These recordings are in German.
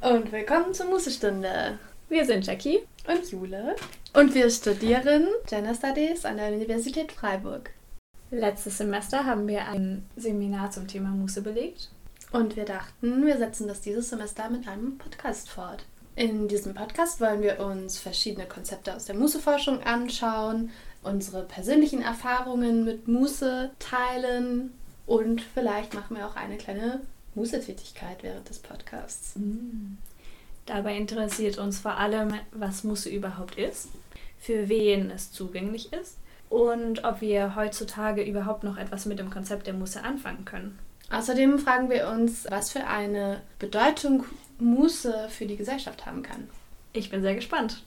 und willkommen zur Musestunde. Wir sind Jackie und Jule und wir studieren Gender Studies an der Universität Freiburg. Letztes Semester haben wir ein Seminar zum Thema Muße belegt. Und wir dachten, wir setzen das dieses Semester mit einem Podcast fort. In diesem Podcast wollen wir uns verschiedene Konzepte aus der Mußeforschung anschauen, unsere persönlichen Erfahrungen mit Muße teilen und vielleicht machen wir auch eine kleine Mußetätigkeit während des Podcasts. Mm. Dabei interessiert uns vor allem, was Muße überhaupt ist, für wen es zugänglich ist und ob wir heutzutage überhaupt noch etwas mit dem Konzept der Muße anfangen können. Außerdem fragen wir uns, was für eine Bedeutung Muße für die Gesellschaft haben kann. Ich bin sehr gespannt.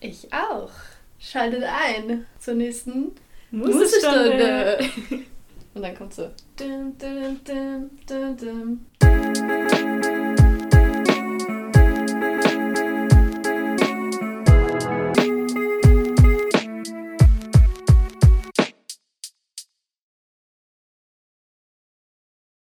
Ich auch. Schaltet ein zur nächsten Mußestunde. Und dann kommt so. Dum, dum, dum,